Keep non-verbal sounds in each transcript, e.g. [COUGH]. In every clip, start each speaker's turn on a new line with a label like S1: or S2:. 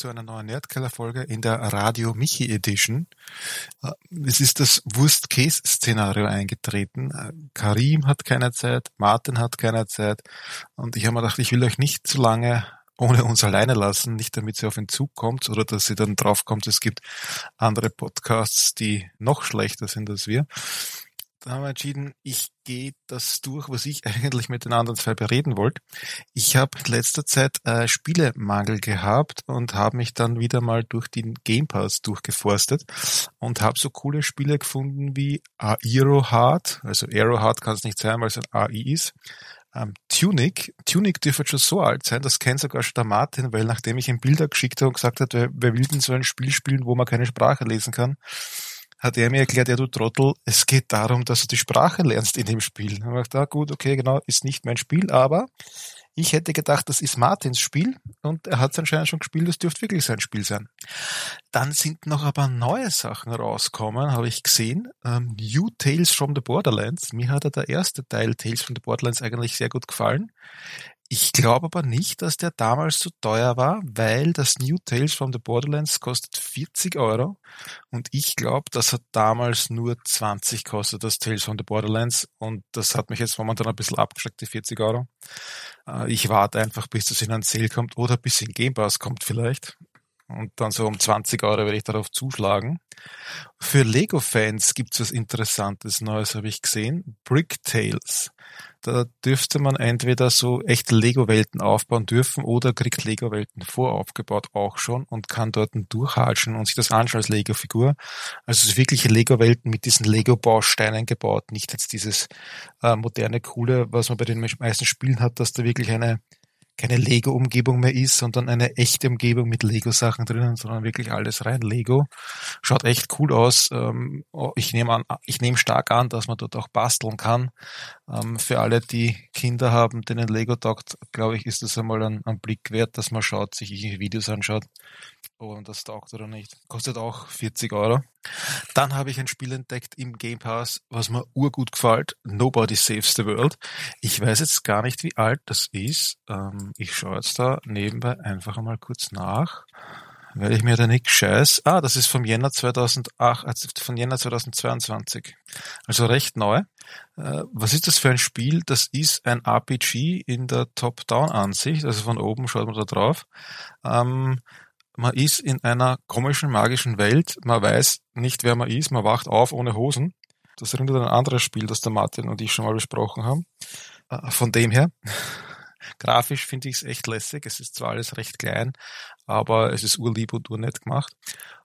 S1: Zu einer neuen Nerdkeller-Folge in der Radio Michi Edition. Äh, es ist das Worst-Case-Szenario eingetreten. Äh, Karim hat keine Zeit, Martin hat keine Zeit und ich habe mir gedacht, ich will euch nicht zu lange ohne uns alleine lassen, nicht damit ihr auf den Zug kommt oder dass ihr dann draufkommt, es gibt andere Podcasts, die noch schlechter sind als wir da haben wir entschieden, ich gehe das durch, was ich [LAUGHS] eigentlich mit den anderen zwei bereden wollte. Ich habe in letzter Zeit äh, Spielemangel gehabt und habe mich dann wieder mal durch den Game Pass durchgeforstet und habe so coole Spiele gefunden wie Aero Hard, also Aero Hard kann es nicht sein, weil es ein AI ist. Ähm, Tunic, Tunic dürfte schon so alt sein, das kennt sogar schon der Martin, weil nachdem ich ihm Bilder geschickt habe und gesagt hat, wer, wer will denn so ein Spiel spielen, wo man keine Sprache lesen kann, hat er mir erklärt, ja du Trottel, es geht darum, dass du die Sprache lernst in dem Spiel. Und ich dachte, ah, gut, okay, genau, ist nicht mein Spiel, aber ich hätte gedacht, das ist Martins Spiel und er hat es anscheinend schon gespielt, das dürfte wirklich sein Spiel sein. Dann sind noch aber neue Sachen rausgekommen, habe ich gesehen. Ähm, New Tales from the Borderlands. Mir hat der erste Teil Tales from the Borderlands eigentlich sehr gut gefallen. Ich glaube aber nicht, dass der damals so teuer war, weil das New Tales from the Borderlands kostet 40 Euro und ich glaube, das hat damals nur 20 kostet, das Tales from the Borderlands und das hat mich jetzt momentan ein bisschen abgeschreckt, die 40 Euro. Äh, ich warte einfach, bis das in ein Sale kommt oder bis in Game Pass kommt vielleicht und dann so um 20 Euro werde ich darauf zuschlagen. Für Lego-Fans gibt's was Interessantes Neues, habe ich gesehen. Brick Tales. Da dürfte man entweder so echte Lego-Welten aufbauen dürfen oder kriegt Lego-Welten voraufgebaut auch schon und kann dort durchhatschen und sich das anschauen als Lego-Figur. Also wirkliche Lego-Welten mit diesen Lego-Bausteinen gebaut, nicht jetzt dieses äh, moderne, coole, was man bei den meisten Spielen hat, dass da wirklich eine keine Lego-Umgebung mehr ist, sondern eine echte Umgebung mit Lego-Sachen drinnen, sondern wirklich alles rein Lego. Schaut echt cool aus. Ähm, oh, ich nehme an, ich nehme stark an, dass man dort auch basteln kann. Ähm, für alle, die Kinder haben, denen Lego taugt, glaube ich, ist das einmal ein, ein Blick wert, dass man schaut, sich Videos anschaut, ob man das taugt oder nicht. Kostet auch 40 Euro. Dann habe ich ein Spiel entdeckt im Game Pass, was mir urgut gefällt. Nobody Saves the World. Ich weiß jetzt gar nicht, wie alt das ist. Ähm, ich schaue jetzt da nebenbei einfach einmal kurz nach, weil ich mir da nicht scheiß. Ah, das ist vom Jänner 2008, also von Jänner 2022. Also recht neu. Äh, was ist das für ein Spiel? Das ist ein RPG in der Top-Down-Ansicht, also von oben schaut man da drauf. Ähm, man ist in einer komischen, magischen Welt. Man weiß nicht, wer man ist. Man wacht auf ohne Hosen. Das erinnert an ein anderes Spiel, das der Martin und ich schon mal besprochen haben. Äh, von dem her Grafisch finde ich es echt lässig. Es ist zwar alles recht klein, aber es ist urlieb und urnett gemacht.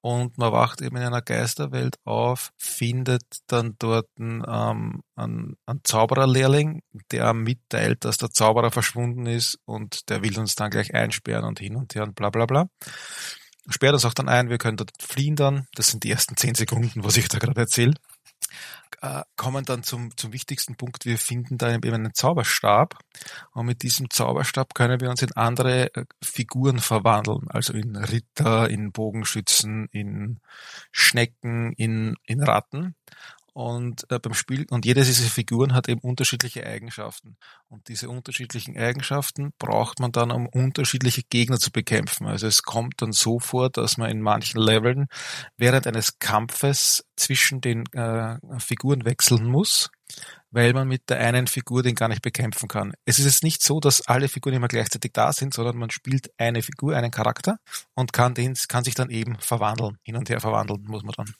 S1: Und man wacht eben in einer Geisterwelt auf, findet dann dort ähm, einen, einen Zaubererlehrling, der mitteilt, dass der Zauberer verschwunden ist und der will uns dann gleich einsperren und hin und her und bla bla bla sperrt uns auch dann ein, wir können dort fliehen dann. Das sind die ersten zehn Sekunden, was ich da gerade erzähle äh, kommen dann zum, zum wichtigsten Punkt. Wir finden da eben einen Zauberstab. Und mit diesem Zauberstab können wir uns in andere äh, Figuren verwandeln, also in Ritter, in Bogenschützen, in Schnecken, in, in Ratten und äh, beim Spiel und jede dieser Figuren hat eben unterschiedliche Eigenschaften und diese unterschiedlichen Eigenschaften braucht man dann, um unterschiedliche Gegner zu bekämpfen. Also es kommt dann so vor, dass man in manchen Leveln während eines Kampfes zwischen den äh, Figuren wechseln muss, weil man mit der einen Figur den gar nicht bekämpfen kann. Es ist jetzt nicht so, dass alle Figuren immer gleichzeitig da sind, sondern man spielt eine Figur, einen Charakter und kann den kann sich dann eben verwandeln, hin und her verwandeln muss man dann.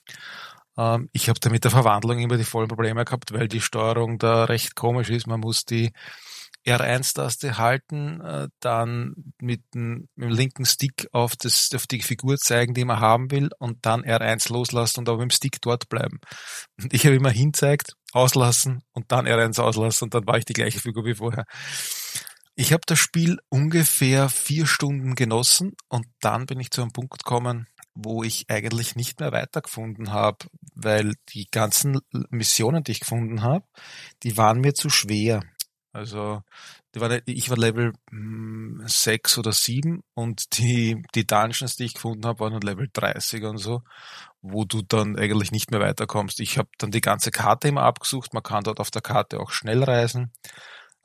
S1: Ähm, ich habe da mit der Verwandlung immer die vollen Probleme gehabt, weil die Steuerung da recht komisch ist. Man muss die R1-Taste halten, äh, dann mit dem, mit dem, linken Stick auf, das, auf die Figur zeigen, die man haben will, und dann R1 loslassen und aber mit dem Stick dort bleiben. Und ich habe immer hinzeigt, auslassen und dann R1 auslassen und dann war ich die gleiche Figur wie vorher. Ich habe das Spiel ungefähr vier Stunden genossen und dann bin ich zu einem Punkt gekommen, wo ich eigentlich nicht mehr weitergefunden habe, weil die ganzen Missionen, die ich gefunden habe, die waren mir zu schwer. Also war, ich war Level 6 hm, oder 7 und die, die Dungeons, die ich gefunden habe, waren Level 30 und so, wo du dann eigentlich nicht mehr weiterkommst. Ich habe dann die ganze Karte immer abgesucht, man kann dort auf der Karte auch schnell reisen.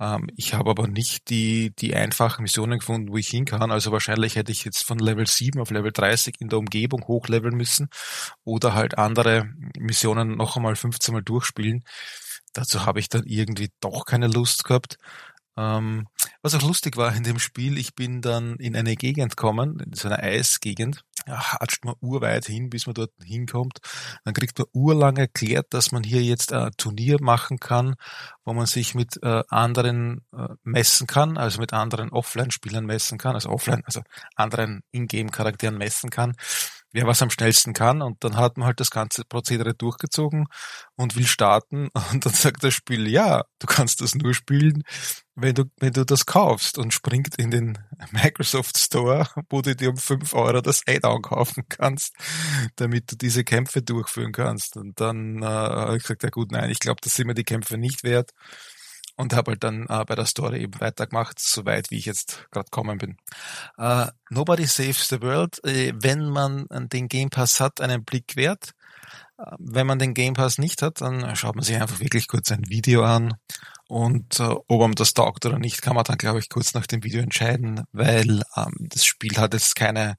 S1: Ähm, ich habe aber nicht die, die einfachen Missionen gefunden, wo ich hin kann. Also wahrscheinlich hätte ich jetzt von Level 7 auf Level 30 in der Umgebung hochleveln müssen oder halt andere Missionen noch einmal 15 Mal durchspielen. Dazu habe ich dann irgendwie doch keine Lust gehabt. Ähm, was auch lustig war in dem Spiel, ich bin dann in eine Gegend gekommen, in so eine Eisgegend, hatscht man urweit hin, bis man dort hinkommt. Dann kriegt man urlang erklärt, dass man hier jetzt ein Turnier machen kann, wo man sich mit äh, anderen äh, messen kann, also mit anderen Offline-Spielern messen kann, also offline, also anderen Ingame-Charakteren messen kann wer was am schnellsten kann. Und dann hat man halt das ganze Prozedere durchgezogen und will starten. [LAUGHS] Und dann sagt das Spiel, ja, du kannst das nur spielen, wenn du, wenn du das kaufst. Und springt in den [LAUGHS] Microsoft Store, wo du dir um fünf Euro das Add-on kaufen kannst, damit du diese Kämpfe durchführen kannst. Und dann äh, habe ich gesagt, ja gut, nein, ich glaube, das sind mir die Kämpfe nicht wert und habe halt dann äh, bei der Story eben weitergemacht, soweit wie ich jetzt gerade kommen bin. Äh, Nobody Saves the World, äh, wenn man den Game Pass hat, einen Blick wert. Äh, wenn man den Game Pass nicht hat, dann schaut man sich einfach wirklich kurz ein Video an und äh, ob man das taugt oder nicht, kann man dann, glaube ich, kurz nach dem Video entscheiden, weil ähm, das Spiel hat jetzt keine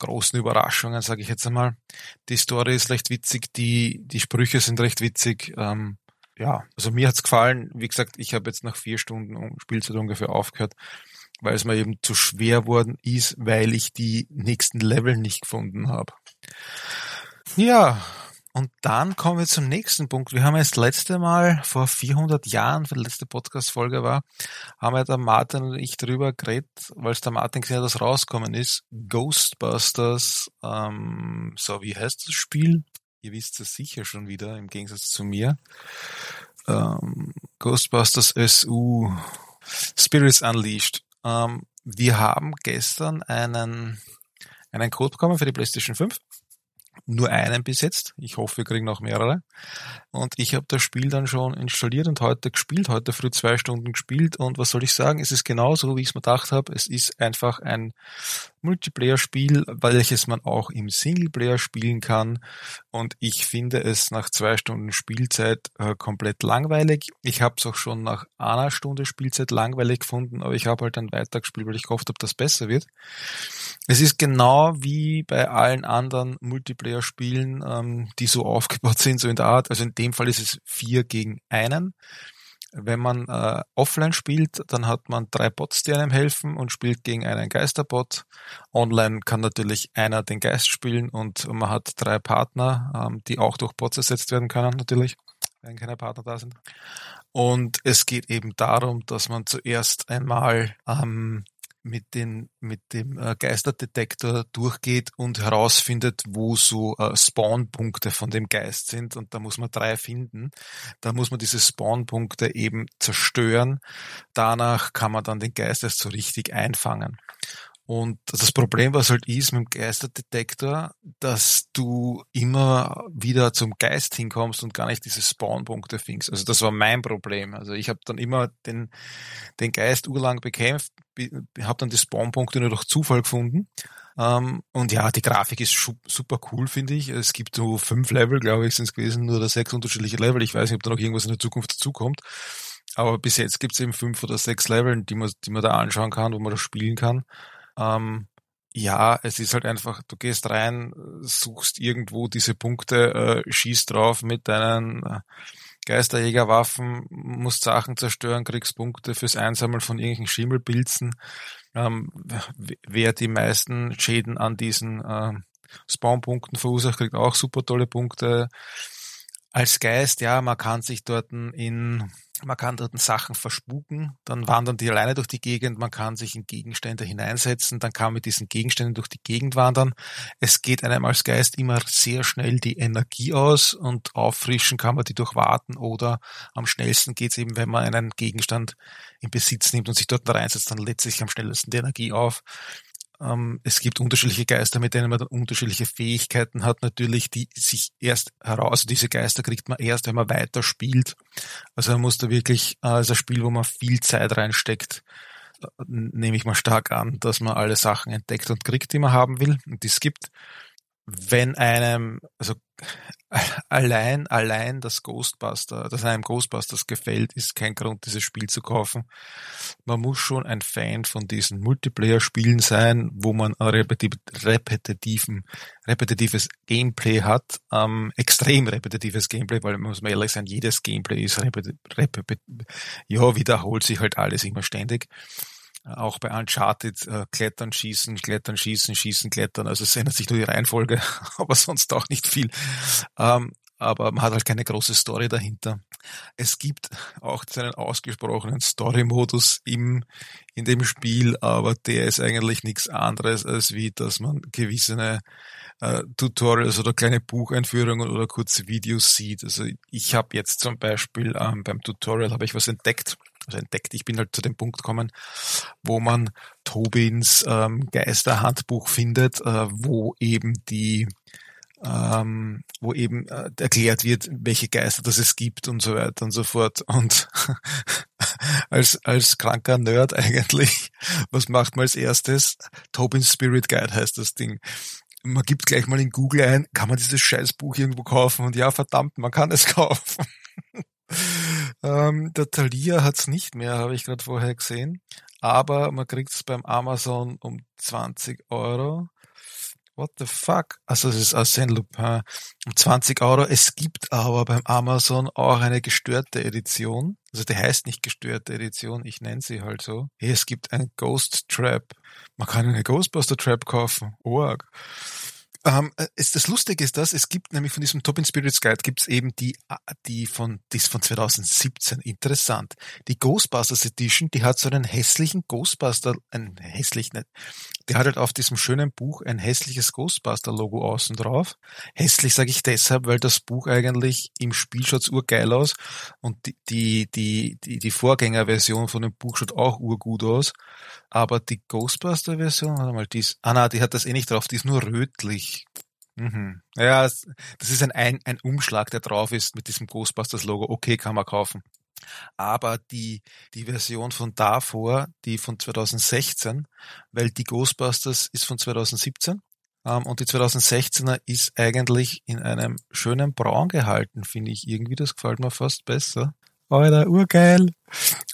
S1: großen Überraschungen, sage ich jetzt einmal. Die Story ist recht witzig, die, die Sprüche sind recht witzig. Ähm, ja, also mir hat's gefallen. Wie gesagt, ich habe jetzt nach vier Stunden Spielzeit ungefähr aufgehört, weil es mir eben zu schwer worden ist, weil ich die nächsten Level nicht gefunden habe. Ja, und dann kommen wir zum nächsten Punkt. Wir haben jetzt das letzte Mal vor 400 Jahren, für die letzte Podcast-Folge war, haben ja der Martin und ich drüber geredet, weil es der Martin gesehen hat, dass rauskommen ist. Ghostbusters, ähm, so wie heißt das Spiel? Ihr wisst es sicher schon wieder, im Gegensatz zu mir. Ähm, Ghostbusters SU Spirits Unleashed. Ähm, wir haben gestern einen, einen Code bekommen für die PlayStation 5 nur einen bis jetzt. Ich hoffe, wir kriegen noch mehrere. Und ich habe das Spiel dann schon installiert und heute gespielt, heute früh zwei Stunden gespielt. Und was soll ich sagen? Es ist genauso, wie ich es mir gedacht habe. Es ist einfach ein Multiplayer-Spiel, welches man auch im Singleplayer spielen kann. Und ich finde es nach zwei Stunden Spielzeit äh, komplett langweilig. Ich habe es auch schon nach einer Stunde Spielzeit langweilig gefunden, aber ich habe halt dann weitergespielt, weil ich gehofft habe, dass besser wird. Es ist genau wie bei allen anderen Multiplayer-Spielen, ähm, die so [LAUGHS] aufgebaut sind, so in der Art. Also in dem Fall ist es vier gegen einen. Wenn man äh, offline spielt, dann hat man drei Bots, die einem helfen und spielt gegen einen Geisterbot. Online kann natürlich einer den Geist spielen und man hat drei Partner, ähm, die auch durch Bots ersetzt werden können, natürlich, wenn keine Partner da sind. Und es geht eben darum, dass man zuerst einmal ähm, mit, den, mit dem äh, Geisterdetektor durchgeht und herausfindet, wo so äh, Spawnpunkte von dem Geist sind. Und da muss man drei finden. Da muss man diese Spawnpunkte eben zerstören. Danach kann man dann den Geist erst so richtig einfangen. Und das Problem, was halt ist mit dem Geisterdetektor, dass du immer wieder zum Geist hinkommst und gar nicht diese Spawnpunkte findest. Also das war mein Problem. Also ich habe dann immer den, den Geist urlang bekämpft, habe dann die Spawnpunkte nur durch Zufall gefunden. Ähm, und ja, die Grafik ist super cool, finde ich. Es gibt so fünf Level, glaube ich, sind es gewesen, nur oder sechs unterschiedliche Level. Ich weiß nicht, ob da noch irgendwas in der Zukunft dazukommt. Aber bis jetzt gibt es eben fünf oder sechs Level, die man, die man da anschauen kann, wo man das spielen kann. Ähm, ja, es ist halt einfach, du gehst rein, suchst irgendwo diese Punkte, äh, schießt drauf mit deinen äh, Geisterjägerwaffen, musst Sachen zerstören, kriegst Punkte fürs Einsammeln von irgendwelchen Schimmelpilzen. Ähm, wer die meisten Schäden an diesen äh, Spawnpunkten verursacht, kriegt auch super tolle Punkte. Als Geist, ja, man kann sich dort in man kann dort Sachen verspuken, dann wandern die alleine durch die Gegend, man kann sich in Gegenstände hineinsetzen, dann kann man mit diesen Gegenständen durch die Gegend wandern. Es geht einem als Geist immer sehr schnell die Energie aus und auffrischen kann man die durch Warten oder am schnellsten geht es eben, wenn man einen Gegenstand in Besitz nimmt und sich dort reinsetzt, dann lädt sich am schnellsten die Energie auf. Ähm, es gibt unterschiedliche Geister, mit denen man dann unterschiedliche Fähigkeiten hat, natürlich, die sich erst heraus, also diese Geister kriegt man erst, wenn man weiter spielt. Also man muss da wirklich, äh, also ein Spiel, wo man viel Zeit reinsteckt, äh, nehme ich mal stark an, dass man alle Sachen entdeckt und kriegt, die man haben will. Und die es gibt wenn einem, also allein, allein das Ghostbuster, dass einem Ghostbusters gefällt, ist kein Grund, dieses Spiel zu kaufen. Man muss schon ein Fan von diesen Multiplayer-Spielen sein, wo man ein repetitiven, repetitives Gameplay hat, ähm, extrem repetitives Gameplay, weil muss man ehrlich sein, jedes Gameplay ist repetitiv, ja, wiederholt sich halt alles immer ständig auch bei Uncharted äh, klettern, schießen, klettern, schießen, schießen, klettern. Also es ändert sich nur die Reihenfolge, [LAUGHS] aber sonst auch nicht viel. Ähm, aber man hat halt keine große Story dahinter. Es gibt auch seinen ausgesprochenen Story-Modus im, in dem Spiel, aber der ist eigentlich nichts anderes, als wie, dass man gewisse äh, Tutorials oder kleine Bucheinführungen oder kurze Videos sieht. Also ich habe jetzt zum Beispiel ähm, beim Tutorial habe ich was entdeckt, also entdeckt, ich bin halt zu dem Punkt gekommen, wo man Tobins ähm, Geisterhandbuch findet, äh, wo eben die ähm, wo eben äh, erklärt wird, welche Geister das es gibt und so weiter und so fort. Und [LAUGHS] als, als kranker Nerd eigentlich, was macht man als erstes? Tobin's Spirit Guide heißt das Ding. Man gibt gleich mal in Google ein, kann man dieses Scheißbuch irgendwo kaufen? Und ja, verdammt, man kann es [LAUGHS] kaufen. Ähm, der Thalia hat's nicht mehr, habe ich gerade vorher gesehen. Aber man kriegt's beim Amazon um 20 Euro. What the fuck? Also es ist Arsène Lupin um 20 Euro. Es gibt aber beim Amazon auch eine gestörte Edition. Also die heißt nicht gestörte Edition, ich nenne sie halt so. Hey, es gibt ein Ghost Trap. Man kann eine Ghostbuster Trap kaufen. Org. Ähm, es, das Lustige ist das, es gibt nämlich von diesem Top in Spirits Guide gibt's eben die, die von, die ist von 2017. Interessant. Die Ghostbusters Edition, die hat so einen hässlichen Ghostbuster, ein hässlich nicht, der hat halt auf diesem schönen Buch ein hässliches Ghostbuster-Logo außen drauf. Hässlich sage ich deshalb, weil das Buch eigentlich im Spiel schaut urgeil aus und die, die, die, die, die Vorgängerversion von dem Buch schaut auch urgut aus. Aber die Ghostbuster-Version, warte mal, die ist, ah na, die hat das eh nicht drauf, die ist nur rötlich. Mhm. Ja, das ist ein, ein, ein Umschlag, der drauf ist mit diesem Ghostbusters-Logo. Okay, kann man kaufen. Aber die, die Version von davor, die von 2016, weil die Ghostbusters ist von 2017 ähm, und die 2016er ist eigentlich in einem schönen Braun gehalten, finde ich irgendwie. Das gefällt mir fast besser. Alter, urgeil.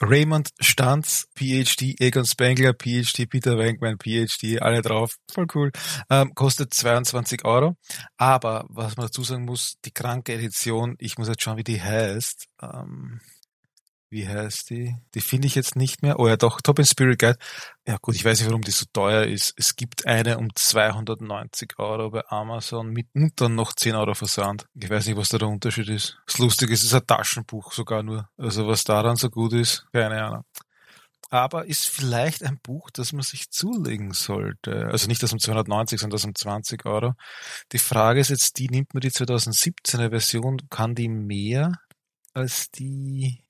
S1: Raymond Stanz, PhD, Egon Spengler, PhD, Peter Wenkman, PhD, alle drauf. Voll cool. Ähm, kostet 22 Euro. Aber, was man dazu sagen muss, die kranke Edition, ich muss jetzt schauen, wie die heißt. Ähm, wie heißt die? Die finde ich jetzt nicht mehr. Oh ja, doch, Top in Spirit Guide. Ja gut, ich weiß nicht, warum die so teuer ist. Es gibt eine um 290 Euro bei Amazon mit und dann noch 10 Euro Versand. Ich weiß nicht, was da der Unterschied ist. Das Lustige ist, es ist ein Taschenbuch sogar nur. Also was daran so gut ist, keine Ahnung. Aber ist vielleicht ein Buch, das man sich zulegen sollte. Also nicht das um 290, sondern das um 20 Euro. Die Frage ist jetzt die, nimmt man die 2017er Version, kann die mehr als die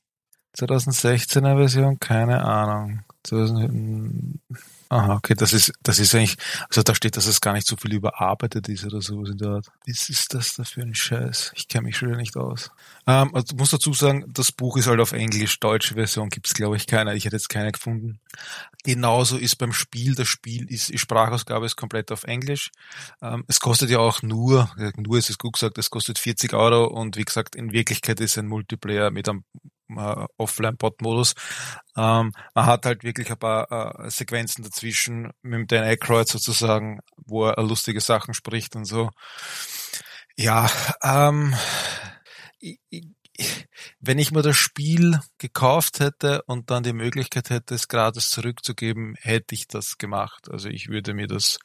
S1: 2016er Version, keine Ahnung. 2000, aha, okay, das ist, das ist eigentlich, also da steht, dass es gar nicht so viel überarbeitet ist oder sowas in der Art. Was ist das da für ein Scheiß? Ich kenne mich schon wieder nicht aus. Ähm, also muss dazu sagen, das Buch ist halt auf Englisch, deutsche Version gibt's glaube ich keine. Ich hätte jetzt keine gefunden. Genauso ist beim Spiel, das Spiel ist, die Sprachausgabe ist komplett auf Englisch. Ähm, es kostet ja auch nur, nur ist es gut gesagt, es kostet 40 Euro und wie gesagt, in Wirklichkeit ist ein Multiplayer mit einem äh, Offline-Bot-Modus. Ähm, man hat halt wirklich ein paar äh, Sequenzen dazwischen mit Dan Aykroyd sozusagen, wo er lustige Sachen spricht und so. Ja, ähm, ich, ich, wenn ich mir das Spiel gekauft hätte und dann die Möglichkeit hätte, es gratis zurückzugeben, hätte ich das gemacht. Also ich würde mir das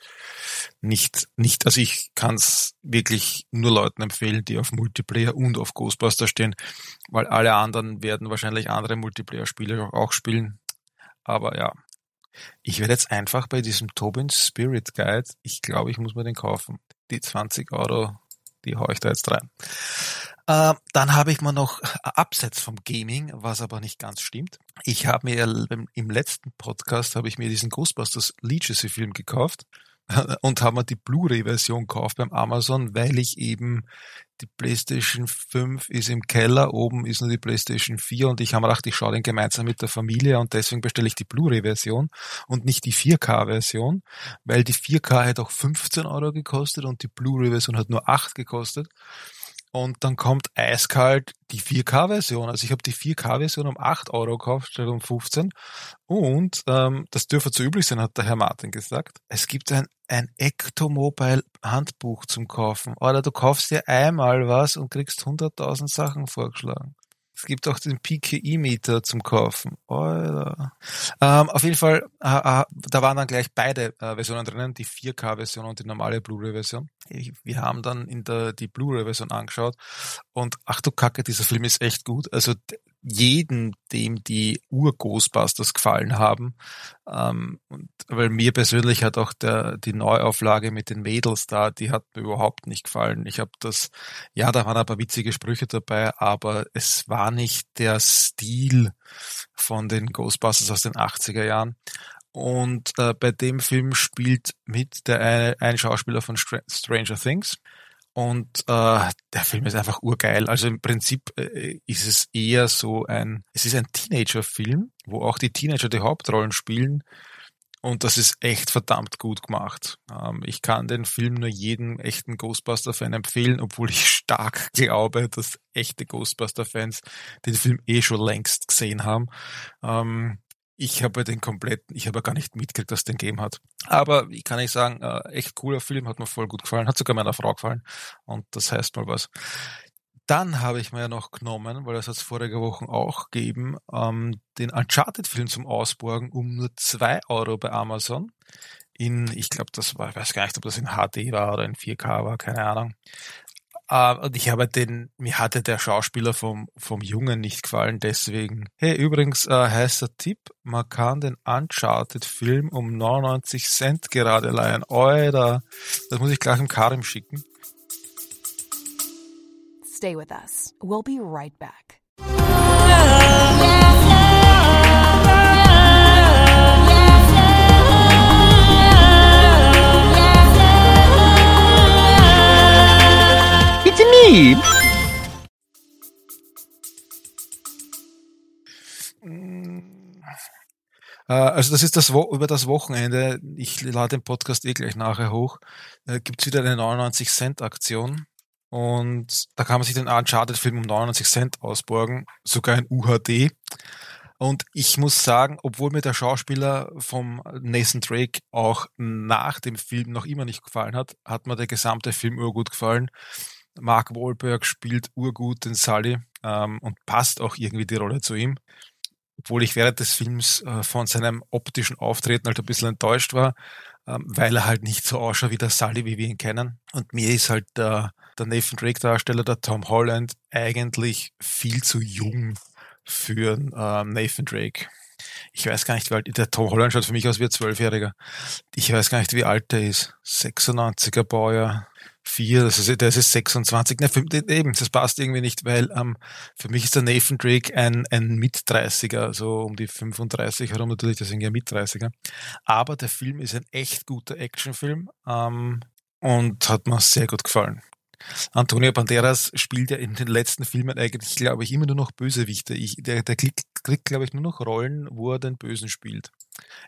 S1: nicht, nicht, also ich kann es wirklich nur Leuten empfehlen, die auf Multiplayer und auf Ghostbuster stehen, weil alle anderen werden wahrscheinlich andere Multiplayer-Spiele auch spielen. Aber ja, ich werde jetzt einfach bei diesem Tobin's Spirit Guide, ich glaube, ich muss mir den kaufen. Die 20 Euro, die haue ich da jetzt rein. Äh, dann habe ich mir noch äh, abseits vom Gaming, was aber nicht ganz stimmt. Ich habe mir im letzten Podcast habe ich mir diesen Ghostbusters Legacy Film gekauft [LAUGHS] und habe mir die Blu-ray-Version gekauft beim Amazon, weil ich eben die PlayStation 5 ist im Keller, oben ist nur die PlayStation 4 und ich habe mir gedacht, ich schaue den gemeinsam mit der Familie und deswegen bestelle ich die Blu-ray-Version und nicht die 4K-Version, weil die 4K hat auch 15 Euro gekostet und die Blu-ray-Version hat nur 8 gekostet. Und dann kommt eiskalt die 4K-Version. Also ich habe die 4K-Version um 8 Euro gekauft statt um 15. Und ähm, das dürfte zu üblich sein, hat der Herr Martin gesagt. Es gibt ein, ein Ectomobile-Handbuch zum Kaufen. Oder du kaufst dir einmal was und kriegst 100.000 Sachen vorgeschlagen. Es gibt auch den PKI-Meter zum Kaufen. Alter. Ähm, auf jeden Fall, äh, äh, da waren dann gleich beide äh, Versionen drinnen, die 4K-Version und die normale Blu-ray-Version. Wir haben dann in der die Blu-ray-Version angeschaut und ach du Kacke, dieser Film ist echt gut. Also jeden, dem die Ur-Ghostbusters gefallen haben. Ähm, und, weil mir persönlich hat auch der, die Neuauflage mit den Mädels da, die hat mir überhaupt nicht gefallen. Ich habe das, ja, da waren ein paar witzige Sprüche dabei, aber es war nicht der Stil von den Ghostbusters aus den 80er Jahren. Und äh, bei dem Film spielt mit der eine, ein Schauspieler von Stranger Things. Und äh, der Film ist einfach urgeil. Also im Prinzip äh, ist es eher so ein, es ist ein Teenager-Film, wo auch die Teenager die Hauptrollen spielen. Und das ist echt verdammt gut gemacht. Ähm, ich kann den Film nur jedem echten Ghostbuster-Fan empfehlen, obwohl ich [LAUGHS] stark glaube, dass echte Ghostbuster-Fans den Film eh schon längst gesehen haben. Ähm, ich habe den kompletten, ich habe gar nicht mitgekriegt, dass den gegeben hat. Aber ich kann nicht sagen, äh, echt cooler Film, hat mir voll gut gefallen, hat sogar meiner Frau gefallen. Und das heißt mal was. Dann habe ich mir ja noch genommen, weil das hat es vorige Woche auch gegeben, ähm, den Uncharted-Film zum Ausborgen um nur zwei Euro bei Amazon. In, ich glaube, das war, ich weiß gar nicht, ob das in HD war oder in 4K war, keine Ahnung. Uh, und ich habe den, mir hatte der Schauspieler vom, vom Jungen nicht gefallen, deswegen. Hey, übrigens, uh, heißer Tipp, man kann den Uncharted-Film um 99 Cent gerade leihen. Alter, das muss ich gleich im Karim schicken. Stay with us. We'll be right back. Also das ist das über das Wochenende. Ich lade den Podcast eh gleich nachher hoch. Äh, gibt's wieder eine 99 Cent Aktion und da kann man sich den Uncharted-Film um 99 Cent ausborgen, sogar in UHD. Und ich muss sagen, obwohl mir der Schauspieler vom Nathan Drake auch nach dem Film noch immer nicht gefallen hat, hat mir der gesamte Film urgut gefallen. Mark Wahlberg spielt urgut den Sully ähm, und passt auch irgendwie die Rolle zu ihm. Obwohl ich während des Films äh, von seinem optischen Auftreten halt ein bisschen enttäuscht war, ähm, weil er halt nicht so ausschaut wie der Sully, wie wir ihn kennen. Und mir ist halt der, der Nathan Drake Darsteller, der Tom Holland, eigentlich viel zu jung für ähm, Nathan Drake. Ich weiß gar nicht, wie alt, der Tom Holland schaut für mich aus wie ein Zwölfjähriger. Ich weiß gar nicht, wie alt der ist. 96er Baujahr vier, das ist, das ist 26, ne, für, eben, das passt irgendwie nicht, weil ähm, für mich ist der Nathan Drake ein, ein Mit-30er, so um die 35 herum natürlich, deswegen ja Mit-30er. Aber der Film ist ein echt guter Actionfilm ähm, und hat mir sehr gut gefallen. Antonio Banderas spielt ja in den letzten Filmen eigentlich, glaube ich, immer nur noch Bösewichte. Ich, der der kriegt, kriegt, glaube ich, nur noch Rollen, wo er den Bösen spielt.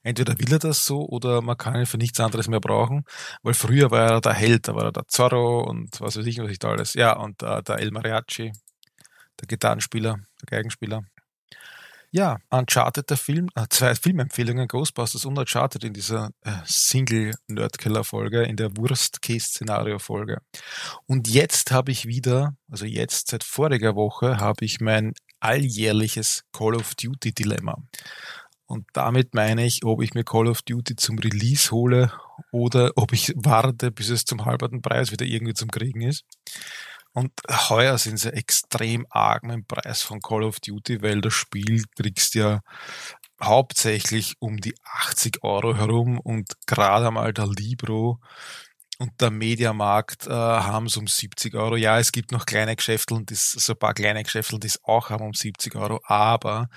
S1: Entweder will er das so oder man kann ihn für nichts anderes mehr brauchen, weil früher war er der Held, da war er der Zorro und was weiß ich, was ich da alles. Ja, und äh, der El Mariachi, der Gitarrenspieler, der Geigenspieler. Ja, Uncharted, der Film, äh, zwei Filmempfehlungen, Ghostbusters und Uncharted in dieser äh, Single-Nerdkiller-Folge, in der Worst-Case-Szenario-Folge. Und jetzt habe ich wieder, also jetzt seit voriger Woche, habe ich mein alljährliches Call of Duty-Dilemma. Und damit meine ich, ob ich mir Call of Duty zum Release hole oder ob ich warte, bis es zum halberten Preis wieder irgendwie zum Kriegen ist. Und heuer sind sie extrem arg mit dem Preis von Call of Duty, weil das Spiel kriegst ja hauptsächlich um die 80 Euro herum und gerade einmal der Libro und der Mediamarkt äh, haben es um 70 Euro. Ja, es gibt noch kleine Geschäfte so ein paar kleine Geschäfte, die es auch haben um 70 Euro, aber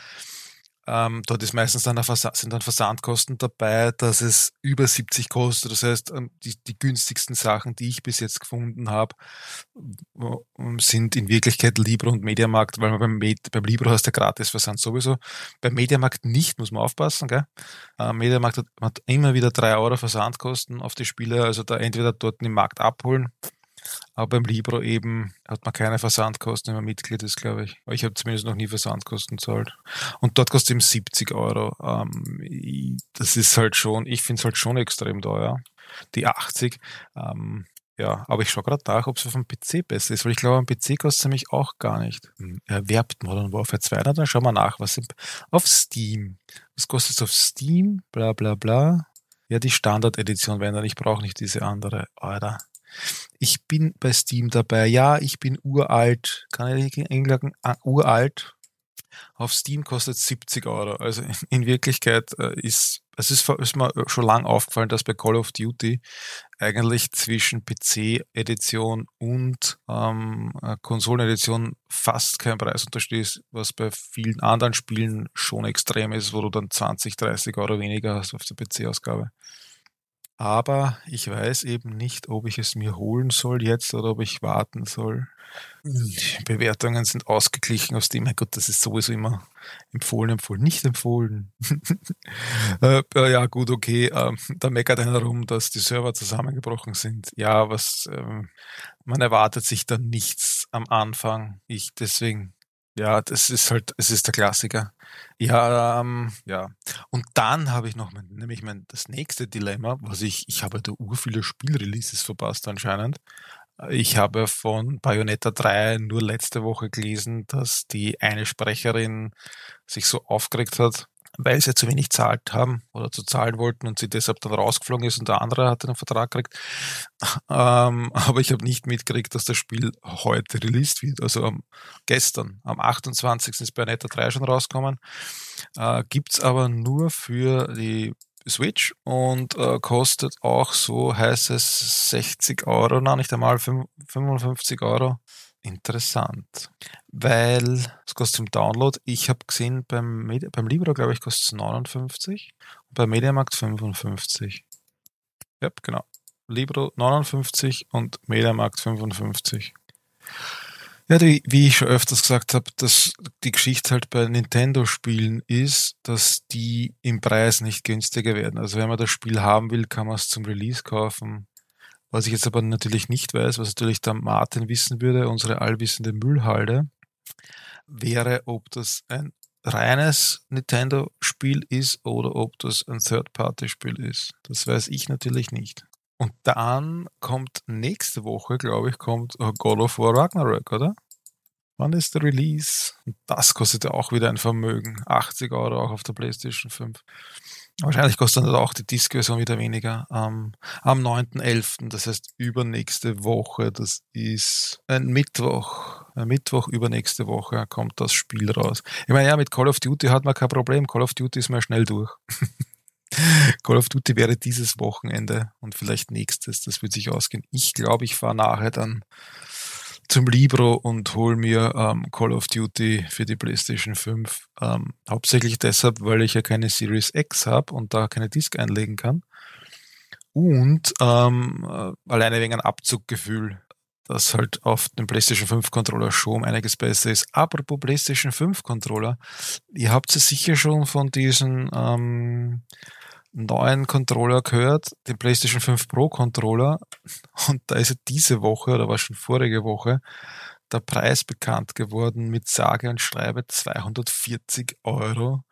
S1: ähm, dort ist meistens dann sind dann Versandkosten dabei, dass es über 70 kostet. Das heißt, ähm, die, die günstigsten Sachen, die ich bis jetzt gefunden habe, sind in Wirklichkeit Libro und Mediamarkt, weil man beim, Med beim Libro hast ja gratis Versand sowieso. Beim Mediamarkt nicht, muss man aufpassen. Gell? Äh, Mediamarkt hat, hat immer wieder drei Euro Versandkosten auf die Spiele, also da entweder dort im Markt abholen aber beim Libro eben hat man keine Versandkosten, wenn man Mitglied ist, glaube ich. Ich habe zumindest noch nie Versandkosten zahlt. Und dort kostet eben 70 Euro. Ähm, das ist halt schon, ich finde es halt schon extrem teuer. Die 80. Ähm, ja, aber ich schaue gerade nach, ob es auf dem PC besser ist, weil ich glaube, am PC kostet es nämlich auch gar nicht. Hm, erwerbt Modern Warfare 2, na, dann schauen wir nach, was auf Steam. Was kostet es auf Steam? Bla bla bla. Ja, die Standard-Edition, wenn dann, ich brauche nicht diese andere. Alter. Ich bin bei Steam dabei. Ja, ich bin uralt. Kann ich sagen, ah, uralt. Auf Steam kostet 70 Euro. Also in Wirklichkeit äh, ist, es ist, ist mir schon lang aufgefallen, dass bei Call of Duty eigentlich zwischen PC-Edition und ähm, äh, Konsolenedition fast kein Preisunterschied ist, was bei vielen anderen Spielen schon extrem ist, wo du dann 20, 30 Euro weniger hast auf der PC-Ausgabe. Aber ich weiß eben nicht, ob ich es mir holen soll jetzt oder ob ich warten soll. Die Bewertungen sind ausgeglichen aus dem, mein Gott, das ist sowieso immer empfohlen, empfohlen, nicht empfohlen. [LAUGHS] äh, ja, gut, okay, äh, da meckert einer rum, dass die Server zusammengebrochen sind. Ja, was, äh, man erwartet sich dann nichts am Anfang. Ich deswegen ja, das ist halt, es ist der Klassiker. Ja, ähm, ja. Und dann habe ich noch mein, nämlich mein, das nächste Dilemma, was ich, ich habe da ur viele Spielreleases verpasst anscheinend. Ich habe von Bayonetta 3 nur letzte Woche gelesen, dass die eine Sprecherin sich so aufgeregt hat, weil sie zu wenig zahlt haben oder zu zahlen wollten und sie deshalb dann rausgeflogen ist und der andere hat einen Vertrag gekriegt. Ähm, aber ich habe nicht mitgekriegt, dass das Spiel heute released wird. Also am, gestern, am 28. ist Bayonetta 3 schon rausgekommen. Äh, gibt's aber nur für die Switch und äh, kostet auch so heißt es 60 Euro, nein, nicht einmal 55 Euro. Interessant. Weil es kostet im Download, ich habe gesehen, beim, Medi beim Libro, glaube ich, kostet es 59 und beim Mediamarkt 55. Ja, genau. Libro 59 und Mediamarkt 55. Ja, die, wie ich schon öfters gesagt habe, dass die Geschichte halt bei Nintendo-Spielen ist, dass die im Preis nicht günstiger werden. Also wenn man das Spiel haben will, kann man es zum Release kaufen. Was ich jetzt aber natürlich nicht weiß, was natürlich der Martin wissen würde, unsere allwissende Müllhalde, wäre, ob das ein reines Nintendo-Spiel ist oder ob das ein Third-Party-Spiel ist. Das weiß ich natürlich nicht. Und dann kommt nächste Woche, glaube ich, kommt God of War Ragnarök, oder? Wann ist der Release? Und das kostet ja auch wieder ein Vermögen. 80 Euro auch auf der PlayStation 5. Wahrscheinlich kostet dann auch die Disk-Version wieder weniger. Ähm, am 9.11., das heißt übernächste Woche, das ist ein Mittwoch. Ein Mittwoch übernächste Woche kommt das Spiel raus. Ich meine, ja, mit Call of Duty hat man kein Problem. Call of Duty ist mal schnell durch. [LAUGHS] Call of Duty wäre dieses Wochenende und vielleicht nächstes. Das wird sich ausgehen. Ich glaube, ich fahre nachher dann zum Libro und hol mir ähm, Call of Duty für die PlayStation 5. Ähm, hauptsächlich deshalb, weil ich ja keine Series X habe und da keine Disk einlegen kann. Und ähm, äh, alleine wegen einem Abzuggefühl, das halt auf dem PlayStation 5 Controller schon einiges besser ist. Apropos PlayStation 5 Controller, ihr habt es sicher schon von diesen ähm, neuen Controller gehört, den PlayStation 5 Pro Controller. Und da ist ja diese Woche oder war schon vorige Woche der Preis bekannt geworden mit sage und schreibe 240 Euro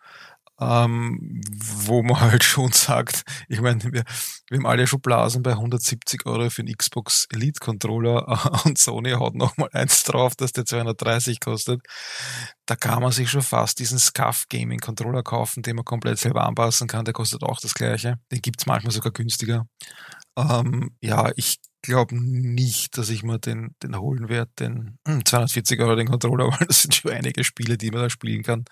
S1: ähm, wo man halt schon sagt, ich meine, wir, wir haben alle schon Blasen bei 170 Euro für einen Xbox Elite Controller [LAUGHS] und Sony haut nochmal eins drauf, dass der 230 kostet. Da kann man sich schon fast diesen Scuff Gaming Controller kaufen, den man komplett selber anpassen kann. Der kostet auch das gleiche. Den gibt's manchmal sogar günstiger. Ähm, ja, ich glaube nicht, dass ich mir den, den holen werde, den 240 Euro den Controller, [LAUGHS] weil das sind schon einige Spiele, die man da spielen kann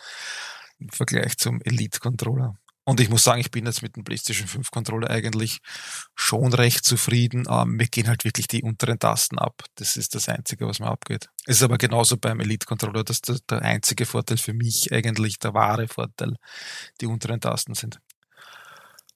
S1: im Vergleich zum Elite-Controller. Und ich muss sagen, ich bin jetzt mit dem PlayStation 5 Controller eigentlich schon recht zufrieden. Aber mir gehen halt wirklich die unteren Tasten ab. Das ist das Einzige, was mir abgeht. Es ist aber genauso beim Elite Controller, dass der, der einzige Vorteil für mich eigentlich der wahre Vorteil die unteren Tasten sind.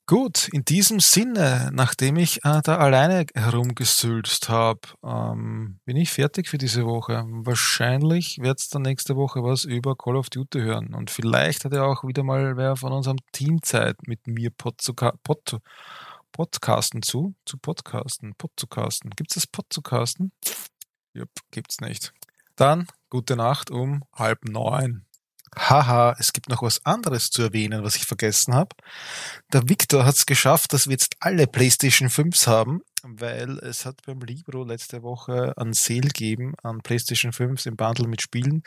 S1: Gut, in diesem Sinne, nachdem ich äh, da alleine herumgesülzt habe, ähm, bin ich fertig für diese Woche. Wahrscheinlich wird es dann nächste Woche was über Call of Duty hören. Und vielleicht hat ja auch wieder mal wer von unserem Team Zeit, mit mir Pod Podcasten zu, zu Podcasten, Pod zu casten. Gibt es das Pod zu casten? Jupp, gibt's nicht. Dann gute Nacht um halb neun. Haha, es gibt noch was anderes zu erwähnen, was ich vergessen habe. Der Victor hat es geschafft, dass wir jetzt alle PlayStation 5s haben, weil es hat beim Libro letzte Woche ein Sale gegeben an PlayStation 5s im Bundle mit Spielen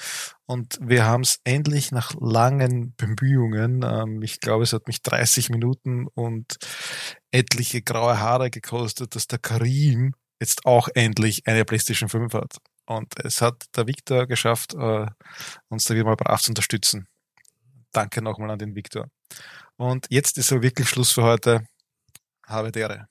S1: und wir haben es endlich nach langen Bemühungen, ähm, ich glaube es hat mich 30 Minuten und etliche graue Haare gekostet, dass der Karim jetzt auch endlich eine PlayStation 5 hat. Und es hat der Victor geschafft, äh, uns da wieder mal brav zu unterstützen. Danke nochmal an den Victor. Und jetzt ist so wirklich Schluss für heute. Habe Dere.